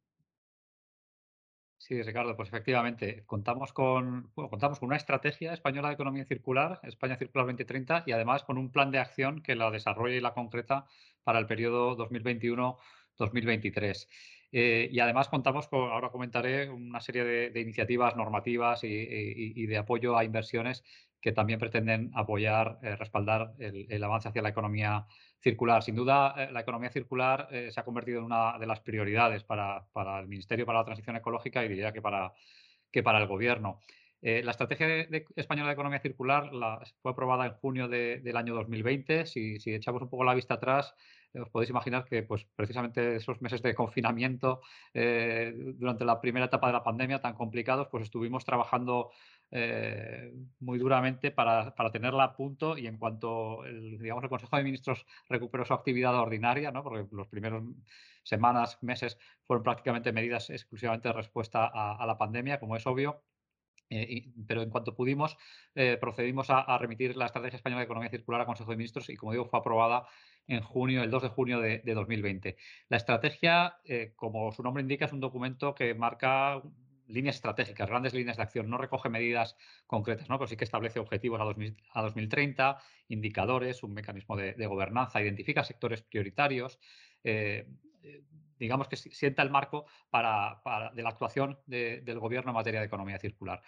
Speaker 2: Sí, Ricardo, pues efectivamente, contamos con, contamos con una estrategia española de economía circular, España Circular 2030, y además con un plan de acción que la desarrolla y la concreta para el periodo 2021-2023. Eh, y además contamos con, ahora comentaré, una serie de, iniciativas normativas y, de apoyo a inversiones que también pretenden apoyar, eh, respaldar el, avance hacia la economía circular. Sin duda, eh, la economía circular se ha convertido en una de las prioridades para, el Ministerio para la Transición Ecológica y diría que para, el Gobierno. la Estrategia Española de Economía Circular fue aprobada en junio del año 2020. Si, si, echamos un poco la vista atrás, os podéis imaginar que pues, precisamente esos meses de confinamiento eh, durante la primera etapa de la pandemia tan complicados, pues estuvimos trabajando eh, muy duramente para, tenerla a punto y en cuanto el, digamos, el Consejo de Ministros recuperó su actividad ordinaria, ¿no? porque los primeros semanas, meses fueron prácticamente medidas exclusivamente de respuesta a la pandemia, como es obvio, eh, pero en cuanto pudimos, eh, procedimos a, remitir la Estrategia Española de Economía Circular al Consejo de Ministros y, como digo, fue aprobada en junio, el 2 de junio de, 2020. La estrategia, eh, como su nombre indica, es un documento que marca líneas estratégicas, grandes líneas de acción, no recoge medidas concretas, ¿no? pero sí que establece objetivos a, 2030, indicadores, un mecanismo de, gobernanza, identifica sectores prioritarios, digamos que sienta el marco para, de la actuación del Gobierno en materia de economía circular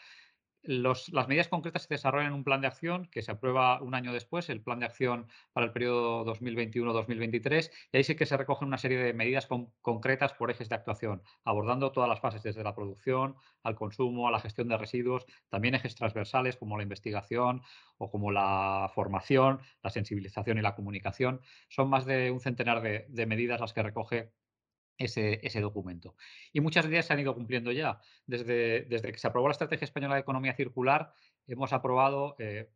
Speaker 2: las medidas concretas se desarrollan en un plan de acción que se aprueba un año después, el plan de acción para el periodo 2021-2023, y ahí sí que se recogen una serie de medidas concretas por ejes de actuación, abordando todas las fases, desde la producción al consumo, a la gestión de residuos, también ejes transversales como la investigación o como la formación, la sensibilización y la comunicación. Son más de un centenar de medidas las que recoge ese, documento. Y muchas de se han ido cumpliendo ya. Desde, desde, que se aprobó la Estrategia Española de Economía Circular, hemos aprobado eh,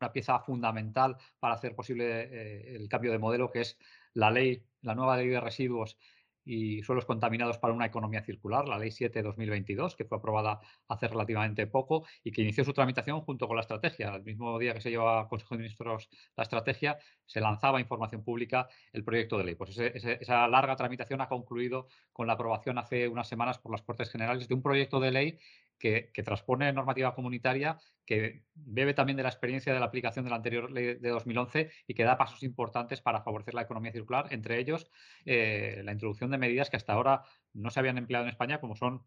Speaker 2: una pieza fundamental para hacer posible eh, el cambio de modelo, que es la ley, la nueva ley de residuos y suelos contaminados para una economía circular, la Ley 7-2022, que fue aprobada hace relativamente poco y que inició su tramitación junto con la estrategia. El mismo día que se llevaba a Consejo de Ministros la estrategia, se lanzaba información pública el proyecto de ley. Pues esa larga tramitación ha concluido con la aprobación hace unas semanas por las Cortes Generales de un proyecto de ley que, transpone normativa comunitaria, que bebe también de la experiencia de la aplicación de la anterior ley de 2011 y que da pasos importantes para favorecer la economía circular, entre ellos eh, la introducción de medidas que hasta ahora no se habían empleado en España, como son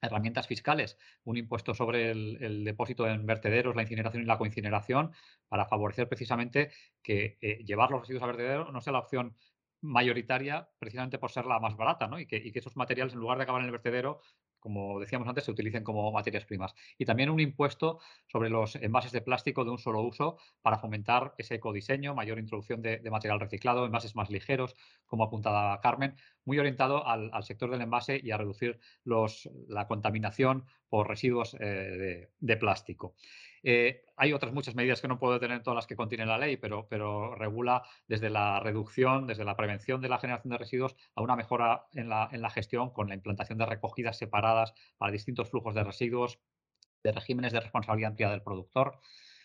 Speaker 2: herramientas fiscales, un impuesto sobre el, depósito en vertederos, la incineración y la coincineración, para favorecer precisamente que eh, llevar los residuos a vertedero no sea la opción mayoritaria precisamente por ser la más barata, ¿no? Y que, esos materiales, en lugar de acabar en el vertedero, como decíamos antes, se utilicen como materias primas. Y también un impuesto sobre los envases de plástico de un solo uso para fomentar ese ecodiseño, mayor introducción de, material reciclado, envases más ligeros, como apuntaba Carmen, muy orientado al, sector del envase y a reducir los, la contaminación por residuos eh, de, plástico. Eh, hay otras muchas medidas que no puedo tener todas las que contiene la ley, pero, regula desde la reducción, desde la prevención de la generación de residuos a una mejora en la, en la gestión con la implantación de recogidas separadas para distintos flujos de residuos, de regímenes de responsabilidad ampliada del productor.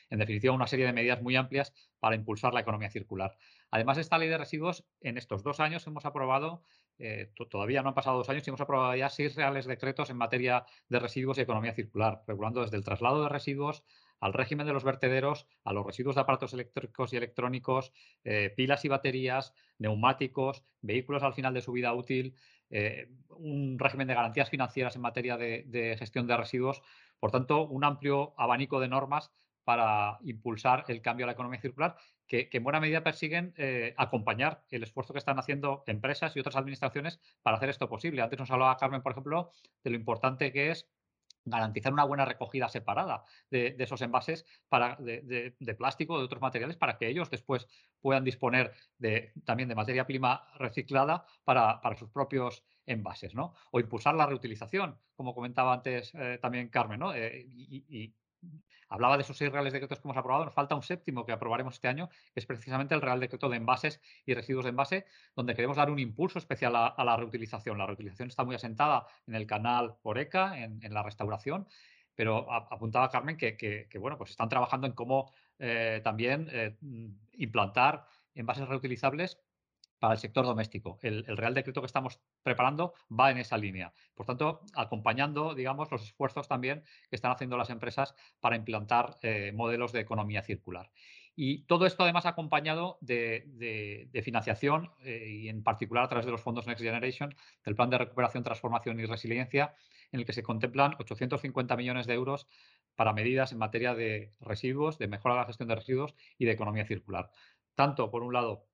Speaker 2: En definitiva, una serie de medidas muy amplias para impulsar la economía circular. Además de esta ley de residuos, en estos dos años hemos aprobado eh, todavía no han pasado dos años y hemos aprobado ya seis reales decretos en materia de residuos y economía circular, regulando desde el traslado de residuos al régimen de los vertederos, a los residuos de aparatos eléctricos y electrónicos, eh, pilas y baterías, neumáticos, vehículos al final de su vida útil, eh, un régimen de garantías financieras en materia de, gestión de residuos. Por tanto, un amplio abanico de normas para impulsar el cambio a la economía circular, que, en buena medida persiguen eh, acompañar el esfuerzo que están haciendo empresas y otras administraciones para hacer esto posible. Antes nos hablaba Carmen, por ejemplo, de lo importante que es garantizar una buena recogida separada de, esos envases para, de, plástico o de otros materiales para que ellos después puedan disponer también de materia prima reciclada para, sus propios envases. ¿no? O impulsar la reutilización, como comentaba antes eh, también Carmen. ¿no? Eh, Hablaba de esos seis reales decretos que hemos aprobado, nos falta un séptimo que aprobaremos este año, que es precisamente el Real Decreto de Envases y Residuos de Envase, donde queremos dar un impulso especial a, la reutilización. La reutilización está muy asentada en el canal Oreca, en, la restauración, pero apuntaba Carmen que, bueno, pues están trabajando en cómo eh, también eh, implantar envases reutilizables para el sector doméstico. El, Real Decreto que estamos preparando va en esa línea. Por tanto, acompañando, digamos, los esfuerzos también que están haciendo las empresas para implantar eh, modelos de economía circular. Y todo esto además acompañado de, financiación eh, y en particular a través de los fondos Next Generation, del Plan de Recuperación, Transformación y Resiliencia, en el que se contemplan 850 millones de euros para medidas en materia de residuos, de mejora de la gestión de residuos y de economía circular. Tanto, por un lado,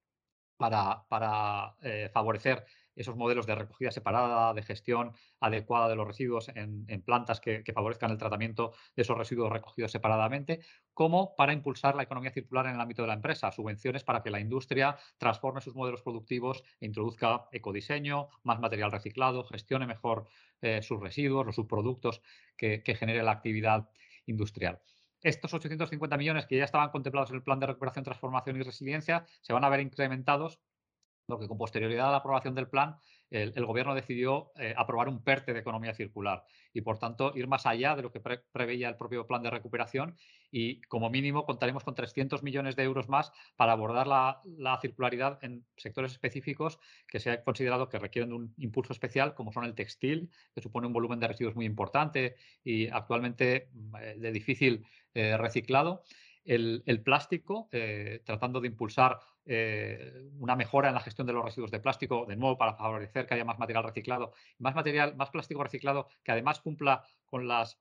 Speaker 2: para, eh, favorecer esos modelos de recogida separada, de gestión adecuada de los residuos en, plantas que, favorezcan el tratamiento de esos residuos recogidos separadamente, como para impulsar la economía circular en el ámbito de la empresa, subvenciones para que la industria transforme sus modelos productivos e introduzca ecodiseño, más material reciclado, gestione mejor eh, sus residuos, los subproductos que genere la actividad industrial estos 850 millones que ya estaban contemplados en el plan de recuperación, transformación y resiliencia se van a ver incrementados porque con posterioridad a la aprobación del plan, el, Gobierno decidió eh, aprobar un PERTE de economía circular y, por tanto, ir más allá de lo que preveía el propio plan de recuperación y, como mínimo, contaremos con 300 millones de euros más para abordar la, circularidad en sectores específicos que se ha considerado que requieren de un impulso especial, como son el textil, que supone un volumen de residuos muy importante y actualmente eh, de difícil eh, reciclado. El, plástico, tratando de impulsar eh, una mejora en la gestión de los residuos de plástico, de nuevo para favorecer que haya más material reciclado, más material, más plástico reciclado que además cumpla con las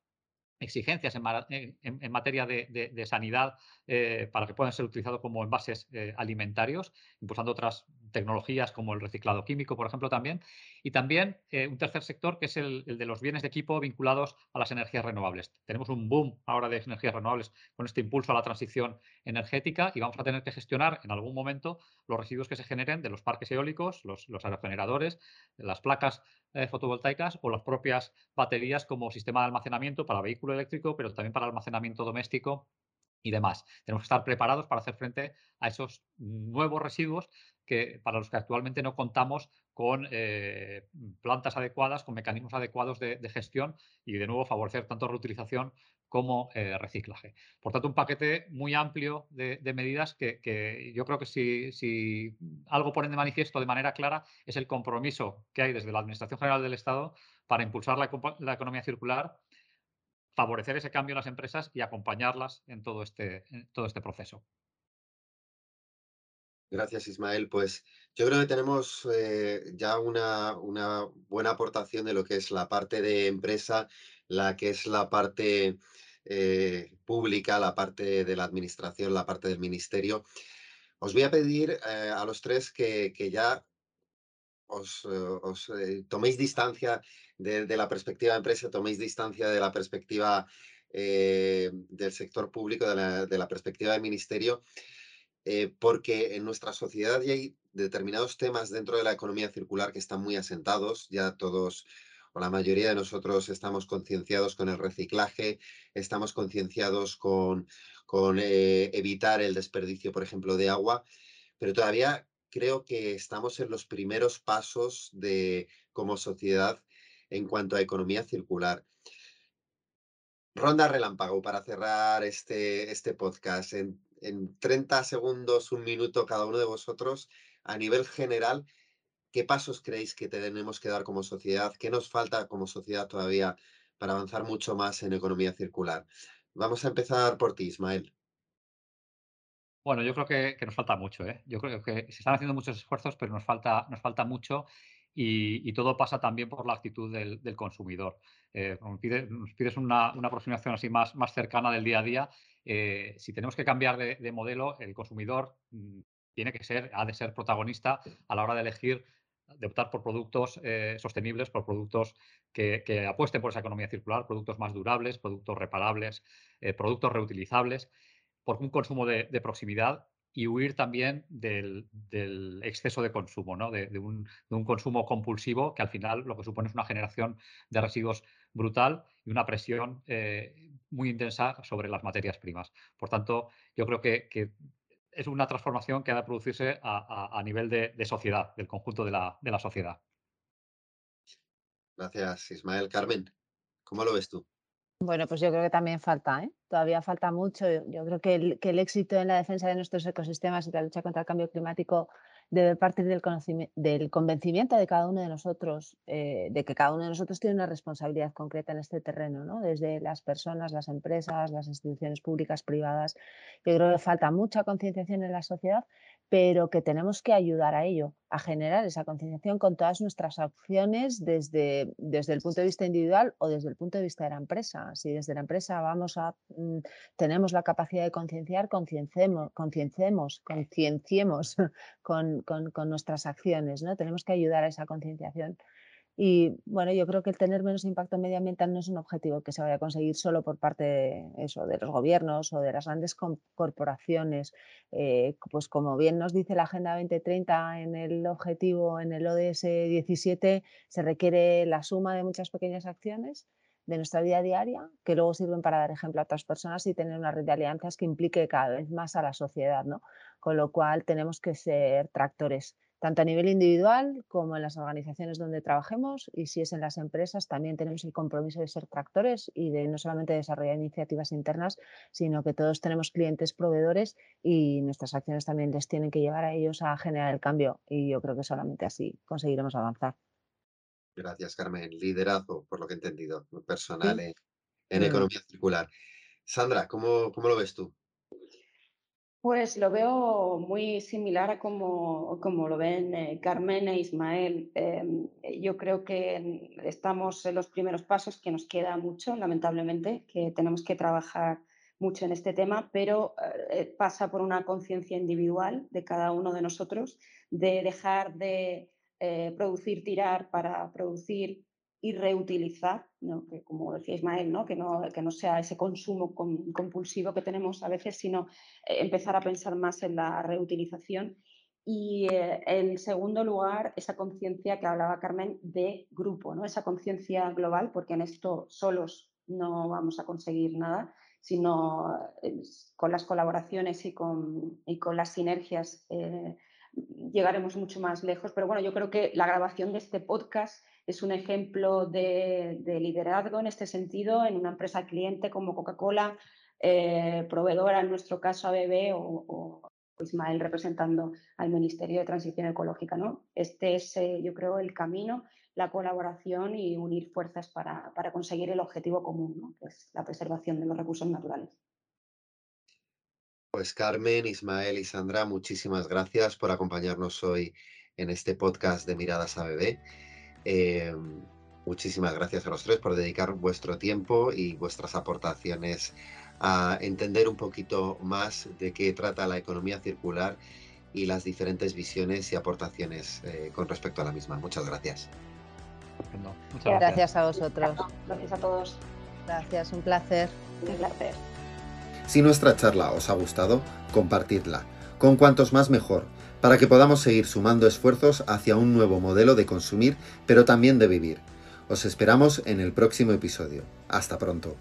Speaker 2: exigencias en, materia de, sanidad eh, para que puedan ser utilizados como envases eh, alimentarios, impulsando otras tecnologías como el reciclado químico, por ejemplo, también. Y también eh, un tercer sector que es el, de los bienes de equipo vinculados a las energías renovables. Tenemos un boom ahora de energías renovables con este impulso a la transición energética y vamos a tener que gestionar en algún momento los residuos que se generen de los parques eólicos, los, aerogeneradores, las placas fotovoltaicas o las propias baterías como sistema de almacenamiento para vehículos eléctrico, pero también para almacenamiento doméstico y demás. Tenemos que estar preparados para hacer frente a esos nuevos residuos que, para los que actualmente no contamos con eh, plantas adecuadas, con mecanismos adecuados de, gestión y, de nuevo, favorecer tanto reutilización como eh, reciclaje. Por tanto, un paquete muy amplio de, medidas que, yo creo que si, algo ponen de manifiesto de manera clara es el compromiso que hay desde la Administración General del Estado para impulsar la economía circular favorecer ese cambio en las empresas y acompañarlas en todo este, todo este proceso.
Speaker 5: Gracias, Ismael. Pues yo creo que tenemos eh, ya una, una, buena aportación de lo que es la parte de empresa, la que es la parte eh, pública, la parte de la administración, la parte del ministerio. Os voy a pedir eh, a los tres que, que ya os, eh, eh, toméis distancia de, la perspectiva de empresa, toméis distancia de la perspectiva eh, del sector público, de la, perspectiva del ministerio, porque en nuestra sociedad ya hay determinados temas dentro de la economía circular que están muy asentados, ya todos o la mayoría de nosotros estamos concienciados con el reciclaje, estamos concienciados con, con evitar el desperdicio, por ejemplo, de agua, pero todavía creo que estamos en los primeros pasos de como sociedad en cuanto a economía circular. Ronda relámpago para cerrar este, este podcast. En, en 30 segundos, un minuto cada uno de vosotros, a nivel general, ¿qué pasos creéis que tenemos que dar como sociedad? ¿Qué nos falta como sociedad todavía para avanzar mucho más en economía circular? Vamos a empezar por ti, Ismael.
Speaker 2: Bueno, yo creo que, nos falta mucho. ¿eh? Yo creo que se están haciendo muchos esfuerzos, pero nos falta, nos falta mucho y, todo pasa también por la actitud del, consumidor. Eh, nos, pides, una, aproximación así más, cercana del día a día. Eh, si tenemos que cambiar de, modelo, el consumidor mm, tiene que ser, ha de ser protagonista a la hora de elegir, de optar por productos eh, sostenibles, por productos que, apuesten por esa economía circular, productos más durables, productos reparables, productos reutilizables, por un consumo de proximidad y huir también del, exceso de consumo, ¿no? de, un, consumo compulsivo que al final lo que supone es una generación de residuos brutal y una presión eh, muy intensa sobre las materias primas. Por tanto, yo creo que, es una transformación que ha de producirse a, nivel de, sociedad, del conjunto de la, de la sociedad.
Speaker 5: Gracias, Ismael. Carmen, ¿cómo lo ves tú?
Speaker 3: Bueno, pues yo creo que también falta, ¿eh? todavía falta mucho. Yo creo que el, que el, éxito en la defensa de nuestros ecosistemas y la lucha contra el cambio climático debe partir del, del convencimiento de cada uno de nosotros, eh, de que cada uno de nosotros tiene una responsabilidad concreta en este terreno, ¿no? desde las personas, las empresas, las instituciones públicas, privadas. Yo creo que falta mucha concienciación en la sociedad, pero que tenemos que ayudar a ello, a generar esa concienciación con todas nuestras acciones desde, desde el punto de vista individual o desde el punto de vista de la empresa. Si desde la empresa vamos a, mm, tenemos la capacidad de concienciar, concienciemos, concienciemos, concienciemos con, con, nuestras acciones, ¿no? Tenemos que ayudar a esa concienciación y bueno, yo creo que el tener menos impacto medioambiental no es un objetivo que se vaya a conseguir solo por parte de los gobiernos o de las grandes corporaciones. Eh, pues como bien nos dice la Agenda 2030 en el objetivo, en el ODS 17, se requiere la suma de muchas pequeñas acciones de nuestra vida diaria que luego sirven para dar ejemplo a otras personas y tener una red de alianzas que implique cada vez más a la sociedad, ¿no? Con lo cual tenemos que ser tractores tanto a nivel individual como en las organizaciones donde trabajemos y si es en las empresas, también tenemos el compromiso de ser tractores y de no solamente desarrollar iniciativas internas, sino que todos tenemos clientes proveedores y nuestras acciones también les tienen que llevar a ellos a generar el cambio y yo creo que solamente así conseguiremos avanzar.
Speaker 5: Gracias, Carmen. Liderazgo, por lo que he entendido, personal en, mm. economía circular. Sandra, ¿cómo, ¿cómo lo ves tú?
Speaker 4: Pues lo veo muy similar a como, como lo ven eh, Carmen e Ismael. Em, yo creo que estamos en los primeros pasos, que nos queda mucho, lamentablemente, que tenemos que trabajar mucho en este tema, pero eh, pasa por una conciencia individual de cada uno de nosotros, de dejar de eh, producir, tirar para producir y reutilizar, que como decía Ismael, ¿no? Que, no, que no sea ese consumo compulsivo que tenemos a veces, sino eh, empezar a pensar más en la reutilización. Y eh, en segundo lugar, esa conciencia que hablaba Carmen de grupo, ¿no? esa conciencia global, porque en esto solos no vamos a conseguir nada, sino con las colaboraciones y con, y con las sinergias llegaremos mucho más lejos. Pero bueno, yo creo que la grabación de este podcast es un ejemplo de, liderazgo en este sentido en una empresa cliente como Coca-Cola, eh, proveedora, en nuestro caso ABB o, Ismael representando al Ministerio de Transición Ecológica. ¿no? Este es, eh, yo creo, el camino, la colaboración y unir fuerzas para, conseguir el objetivo común, que es la preservación de los recursos naturales.
Speaker 5: Pues Carmen, Ismael y Sandra, muchísimas gracias por acompañarnos hoy en este podcast de Miradas ABB. Eh, muchísimas gracias a los tres por dedicar vuestro tiempo y vuestras aportaciones a entender un poquito más de qué trata la economía circular y las diferentes visiones y aportaciones eh, con respecto a la misma. Muchas gracias.
Speaker 3: Muchas gracias. a vosotros.
Speaker 4: Gracias a todos.
Speaker 3: Gracias, un placer.
Speaker 4: Un placer.
Speaker 1: Si nuestra charla os ha gustado, compartidla. Con cuantos más mejor para que podamos seguir sumando esfuerzos hacia un nuevo modelo de consumir, pero también de vivir. Os esperamos en el próximo episodio. Hasta pronto.